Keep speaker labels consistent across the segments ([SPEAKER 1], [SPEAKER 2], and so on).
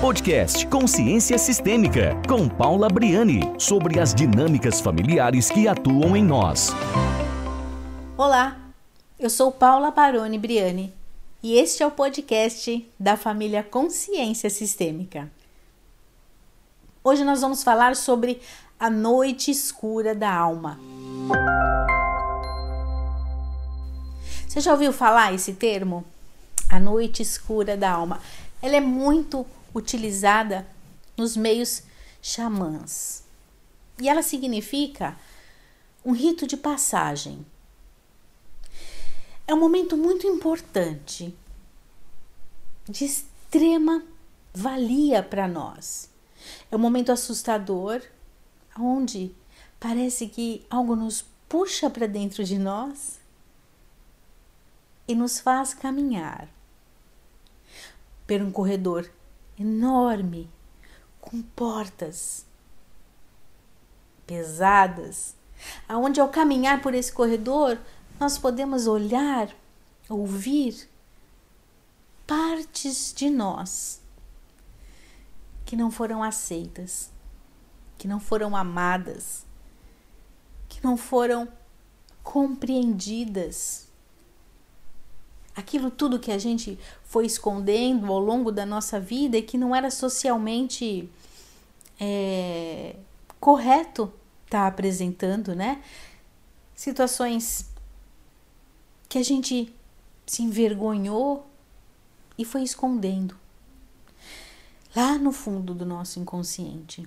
[SPEAKER 1] Podcast Consciência Sistêmica, com Paula Briani, sobre as dinâmicas familiares que atuam em nós.
[SPEAKER 2] Olá, eu sou Paula Baroni Briani e este é o podcast da família Consciência Sistêmica. Hoje nós vamos falar sobre a noite escura da alma. Você já ouviu falar esse termo? A noite escura da alma. Ela é muito utilizada nos meios xamãs. E ela significa um rito de passagem. É um momento muito importante, de extrema valia para nós. É um momento assustador, onde parece que algo nos puxa para dentro de nós e nos faz caminhar por um corredor enorme, com portas pesadas, aonde ao caminhar por esse corredor nós podemos olhar, ouvir partes de nós que não foram aceitas, que não foram amadas, que não foram compreendidas aquilo tudo que a gente foi escondendo ao longo da nossa vida e que não era socialmente é, correto estar tá apresentando, né? Situações que a gente se envergonhou e foi escondendo lá no fundo do nosso inconsciente.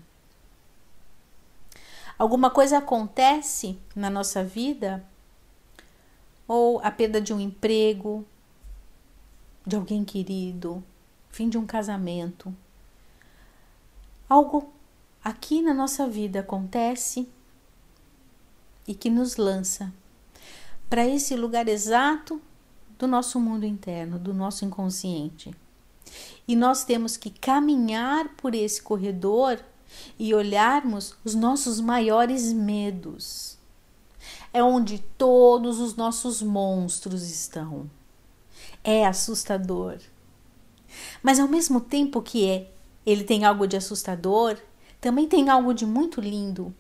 [SPEAKER 2] Alguma coisa acontece na nossa vida, ou a perda de um emprego, de alguém querido, fim de um casamento. Algo aqui na nossa vida acontece e que nos lança para esse lugar exato do nosso mundo interno, do nosso inconsciente. E nós temos que caminhar por esse corredor e olharmos os nossos maiores medos. É onde todos os nossos monstros estão é assustador. Mas ao mesmo tempo que é, ele tem algo de assustador, também tem algo de muito lindo.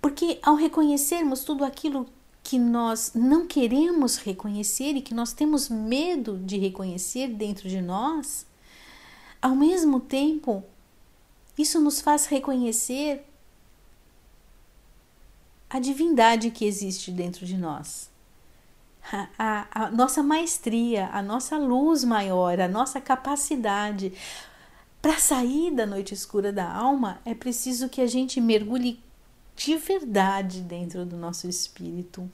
[SPEAKER 2] Porque ao reconhecermos tudo aquilo que nós não queremos reconhecer e que nós temos medo de reconhecer dentro de nós, ao mesmo tempo, isso nos faz reconhecer a divindade que existe dentro de nós a, a, nossa maestria, a nossa luz maior, a nossa capacidade. Para sair da noite escura da alma, é preciso que a gente mergulhe de verdade dentro do nosso espírito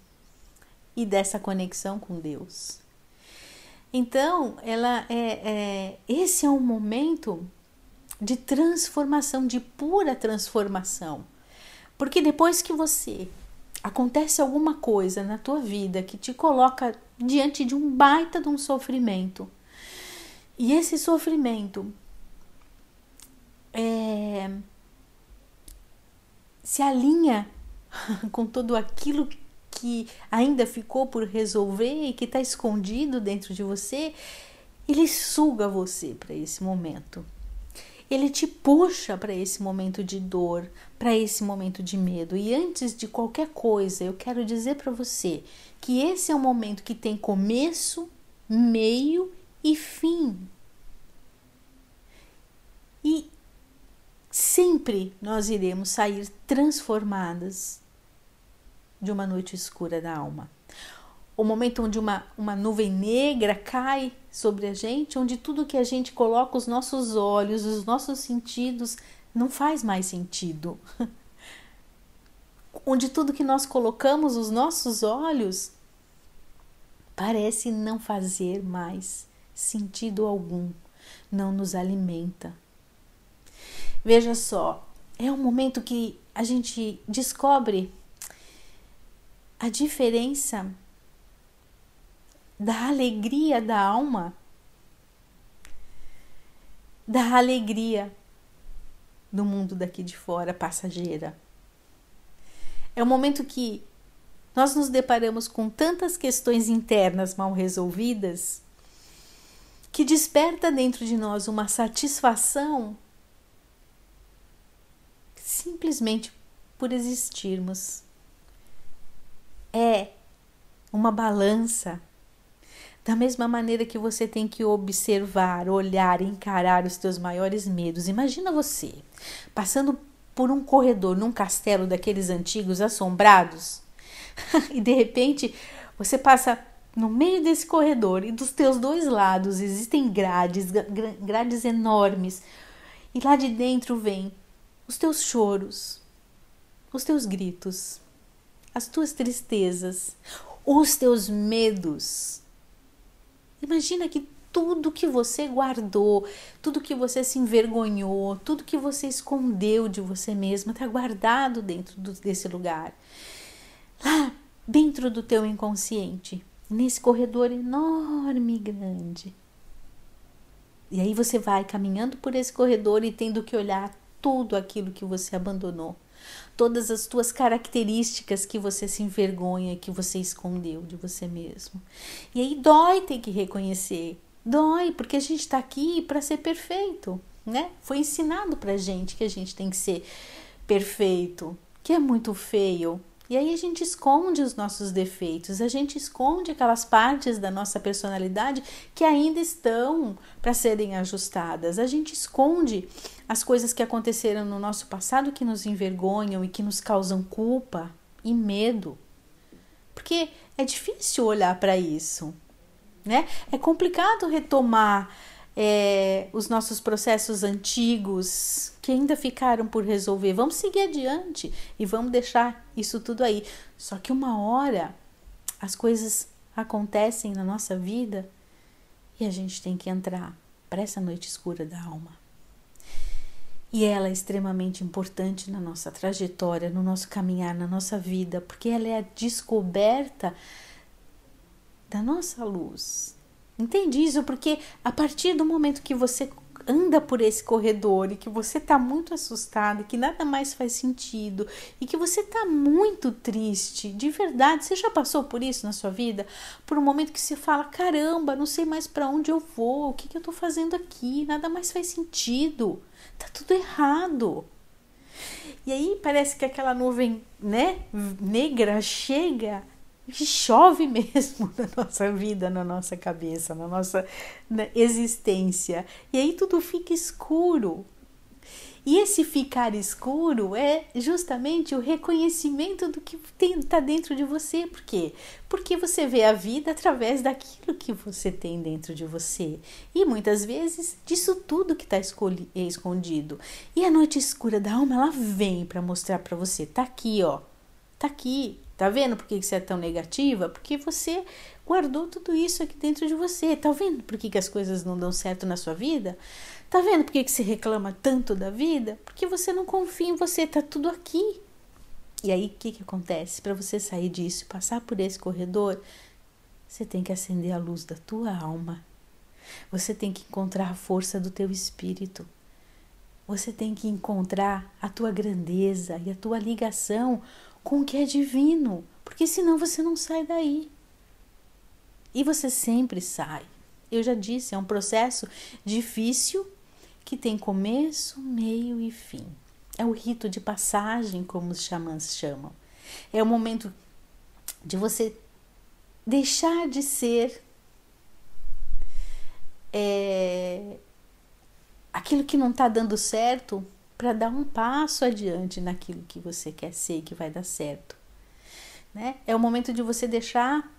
[SPEAKER 2] e dessa conexão com Deus. Então, ela é, é, esse é um momento de transformação, de pura transformação. Porque depois que você acontece alguma coisa na tua vida que te coloca diante de um baita de um sofrimento, e esse sofrimento é, se alinha com tudo aquilo que ainda ficou por resolver e que está escondido dentro de você, ele suga você para esse momento ele te puxa para esse momento de dor, para esse momento de medo. E antes de qualquer coisa, eu quero dizer para você que esse é um momento que tem começo, meio e fim. E sempre nós iremos sair transformadas de uma noite escura da alma o momento onde uma, uma nuvem negra cai sobre a gente, onde tudo que a gente coloca os nossos olhos, os nossos sentidos, não faz mais sentido. onde tudo que nós colocamos os nossos olhos parece não fazer mais sentido algum, não nos alimenta. Veja só, é um momento que a gente descobre a diferença da alegria da alma, da alegria do mundo daqui de fora, passageira. É o momento que nós nos deparamos com tantas questões internas mal resolvidas que desperta dentro de nós uma satisfação simplesmente por existirmos. É uma balança. Da mesma maneira que você tem que observar, olhar, encarar os teus maiores medos. Imagina você passando por um corredor num castelo daqueles antigos assombrados e de repente você passa no meio desse corredor e dos teus dois lados existem grades, grades enormes. E lá de dentro vem os teus choros, os teus gritos, as tuas tristezas, os teus medos. Imagina que tudo que você guardou, tudo que você se envergonhou, tudo que você escondeu de você mesma está guardado dentro do, desse lugar. Lá dentro do teu inconsciente, nesse corredor enorme e grande. E aí você vai caminhando por esse corredor e tendo que olhar tudo aquilo que você abandonou, todas as tuas características que você se envergonha, que você escondeu de você mesmo. E aí dói ter que reconhecer, dói, porque a gente está aqui para ser perfeito, né? Foi ensinado para gente que a gente tem que ser perfeito, que é muito feio, e aí a gente esconde os nossos defeitos, a gente esconde aquelas partes da nossa personalidade que ainda estão para serem ajustadas. A gente esconde as coisas que aconteceram no nosso passado que nos envergonham e que nos causam culpa e medo. Porque é difícil olhar para isso, né? É complicado retomar é, os nossos processos antigos que ainda ficaram por resolver. Vamos seguir adiante e vamos deixar isso tudo aí. Só que uma hora as coisas acontecem na nossa vida e a gente tem que entrar para essa noite escura da alma. E ela é extremamente importante na nossa trajetória, no nosso caminhar, na nossa vida, porque ela é a descoberta da nossa luz, Entende isso? Porque a partir do momento que você anda por esse corredor e que você está muito assustado, que nada mais faz sentido e que você está muito triste, de verdade, você já passou por isso na sua vida? Por um momento que você fala: caramba, não sei mais para onde eu vou, o que, que eu estou fazendo aqui, nada mais faz sentido, tá tudo errado. E aí parece que aquela nuvem, né, negra chega chove mesmo na nossa vida, na nossa cabeça, na nossa existência. E aí tudo fica escuro. E esse ficar escuro é justamente o reconhecimento do que está dentro de você. Por quê? Porque você vê a vida através daquilo que você tem dentro de você. E muitas vezes disso tudo que está escondido. E a noite escura da alma, ela vem para mostrar para você: tá aqui, ó. Tá aqui, Tá vendo por que você é tão negativa? Porque você guardou tudo isso aqui dentro de você. Tá vendo por que, que as coisas não dão certo na sua vida? Tá vendo por que, que você reclama tanto da vida? Porque você não confia em você, tá tudo aqui. E aí, o que, que acontece? Para você sair disso, passar por esse corredor, você tem que acender a luz da tua alma. Você tem que encontrar a força do teu espírito. Você tem que encontrar a tua grandeza e a tua ligação com o que é divino, porque senão você não sai daí. E você sempre sai. Eu já disse, é um processo difícil que tem começo, meio e fim. É o rito de passagem, como os xamãs chamam. É o momento de você deixar de ser é, aquilo que não está dando certo para dar um passo adiante naquilo que você quer ser, que vai dar certo. Né? É o momento de você deixar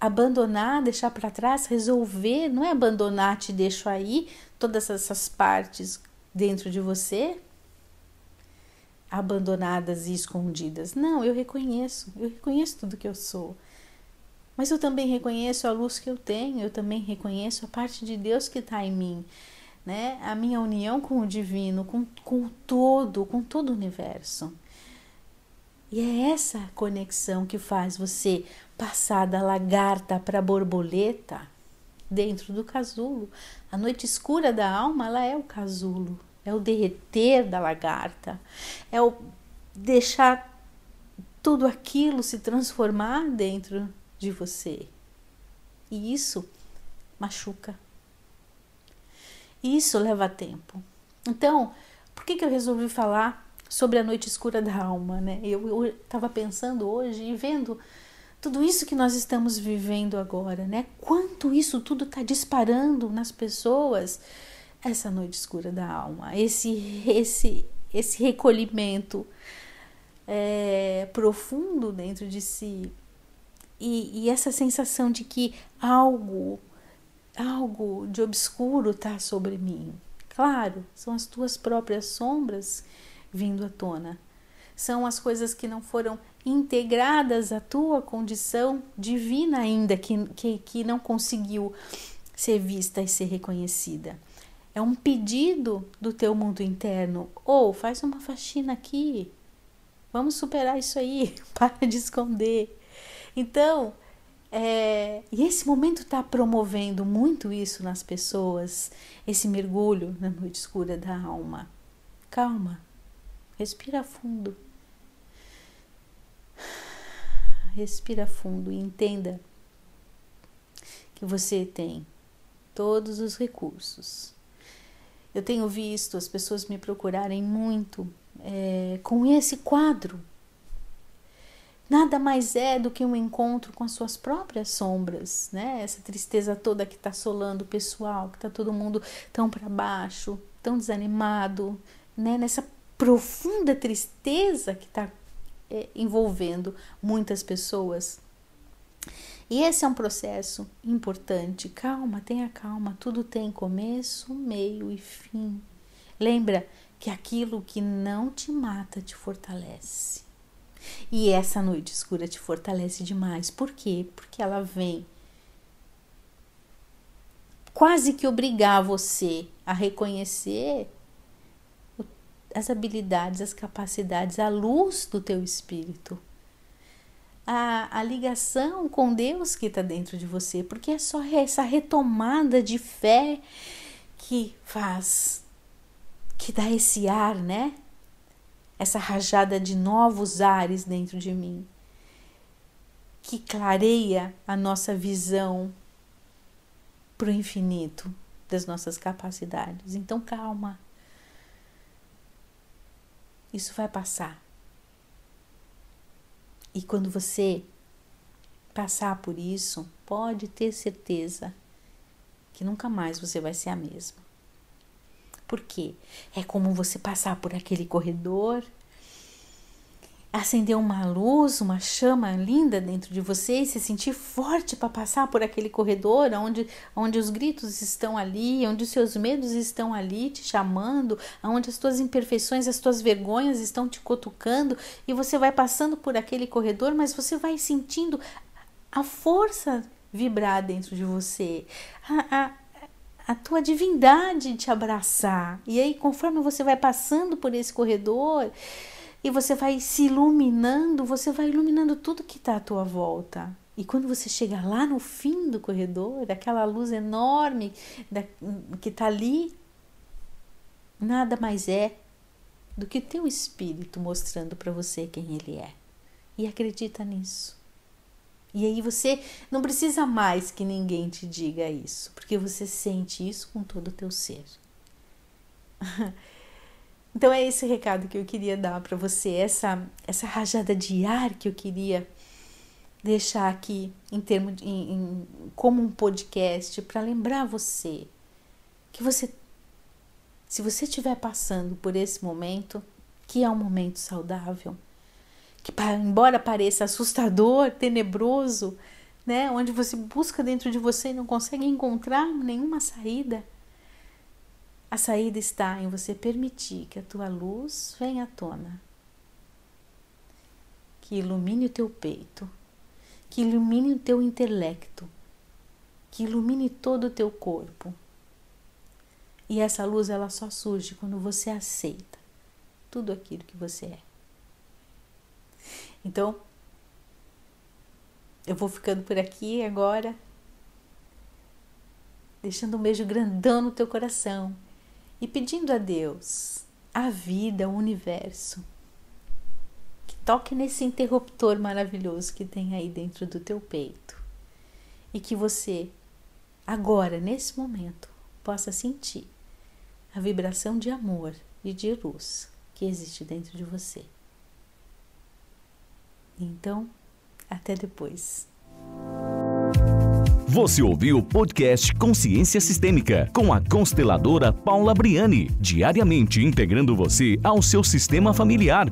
[SPEAKER 2] abandonar, deixar para trás, resolver, não é abandonar, te deixo aí todas essas partes dentro de você abandonadas e escondidas. Não, eu reconheço, eu reconheço tudo que eu sou. Mas eu também reconheço a luz que eu tenho, eu também reconheço a parte de Deus que está em mim né? A minha união com o divino, com, com todo, com todo o universo. E é essa conexão que faz você passar da lagarta para a borboleta dentro do casulo. A noite escura da alma, ela é o casulo, é o derreter da lagarta, é o deixar tudo aquilo se transformar dentro de você. E isso machuca Isso leva tempo. Então, por que, que eu resolvi falar sobre a noite escura da alma, né? Eu estava pensando hoje e vendo tudo isso que nós estamos vivendo agora, né? Quanto isso tudo está disparando nas pessoas, essa noite escura da alma, esse esse esse recolhimento é, profundo dentro de si e, e essa sensação de que algo algo de obscuro está sobre mim. Claro, são as tuas próprias sombras vindo à tona. São as coisas que não foram integradas à tua condição divina ainda, que, que, que não conseguiu ser vista e ser reconhecida. É um pedido do teu mundo interno. Ou oh, faz uma faxina aqui. Vamos superar isso aí. Para de esconder. Então, é, e esse momento está promovendo muito isso nas pessoas, esse mergulho na noite escura da alma. Calma, Respira fundo. Respira fundo e entenda que você tem todos os recursos. Eu tenho visto as pessoas me procurarem muito é, com esse quadro. Nada mais é do que um encontro com as suas próprias sombras, né? Essa tristeza toda que está assolando o pessoal, que está todo mundo tão para baixo, tão desanimado, né? Nessa profunda tristeza que está é, envolvendo muitas pessoas. E esse é um processo importante. Calma, tenha calma, tudo tem começo, meio e fim. Lembra que aquilo que não te mata te fortalece. E essa noite escura te fortalece demais. Por quê? Porque ela vem quase que obrigar você a reconhecer as habilidades, as capacidades, a luz do teu espírito, a, a ligação com Deus que está dentro de você, porque é só essa retomada de fé que faz, que dá esse ar, né? Essa rajada de novos ares dentro de mim, que clareia a nossa visão para o infinito das nossas capacidades. Então, calma. Isso vai passar. E quando você passar por isso, pode ter certeza que nunca mais você vai ser a mesma. Por quê? É como você passar por aquele corredor acender uma luz, uma chama linda dentro de você e se sentir forte para passar por aquele corredor onde, onde os gritos estão ali, onde os seus medos estão ali te chamando, onde as tuas imperfeições, as tuas vergonhas estão te cutucando e você vai passando por aquele corredor, mas você vai sentindo a força vibrar dentro de você, a, a tua divindade te abraçar. E aí, conforme você vai passando por esse corredor, e você vai se iluminando, você vai iluminando tudo que está à tua volta. E quando você chega lá no fim do corredor, aquela luz enorme que está ali, nada mais é do que o teu espírito mostrando para você quem ele é. E acredita nisso. E aí você não precisa mais que ninguém te diga isso, porque você sente isso com todo o teu ser. Então é esse recado que eu queria dar para você, essa essa rajada de ar que eu queria deixar aqui em termo de, em, em, como um podcast para lembrar você que você se você estiver passando por esse momento, que é um momento saudável, que embora pareça assustador, tenebroso, né, onde você busca dentro de você e não consegue encontrar nenhuma saída, a saída está em você permitir que a tua luz venha à tona, que ilumine o teu peito, que ilumine o teu intelecto, que ilumine todo o teu corpo. E essa luz ela só surge quando você aceita tudo aquilo que você é. Então, eu vou ficando por aqui agora, deixando um beijo grandão no teu coração e pedindo a Deus, a vida, o universo, que toque nesse interruptor maravilhoso que tem aí dentro do teu peito e que você, agora, nesse momento, possa sentir a vibração de amor e de luz que existe dentro de você. Então, até depois.
[SPEAKER 1] Você ouviu o podcast Consciência Sistêmica com a consteladora Paula Briani, diariamente integrando você ao seu sistema familiar.